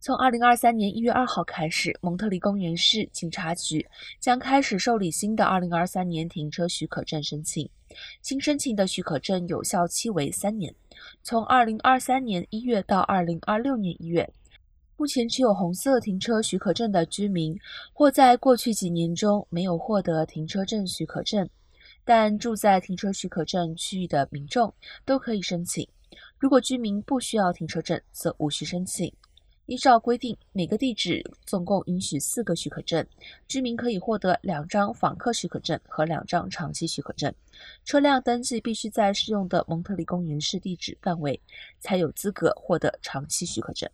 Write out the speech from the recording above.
从二零二三年一月二号开始，蒙特利公园市警察局将开始受理新的二零二三年停车许可证申请。新申请的许可证有效期为三年，从二零二三年一月到二零二六年一月。目前持有红色停车许可证的居民，或在过去几年中没有获得停车证许可证，但住在停车许可证区域的民众都可以申请。如果居民不需要停车证，则无需申请。依照规定，每个地址总共允许四个许可证，居民可以获得两张访客许可证和两张长期许可证。车辆登记必须在适用的蒙特利公园市地址范围，才有资格获得长期许可证。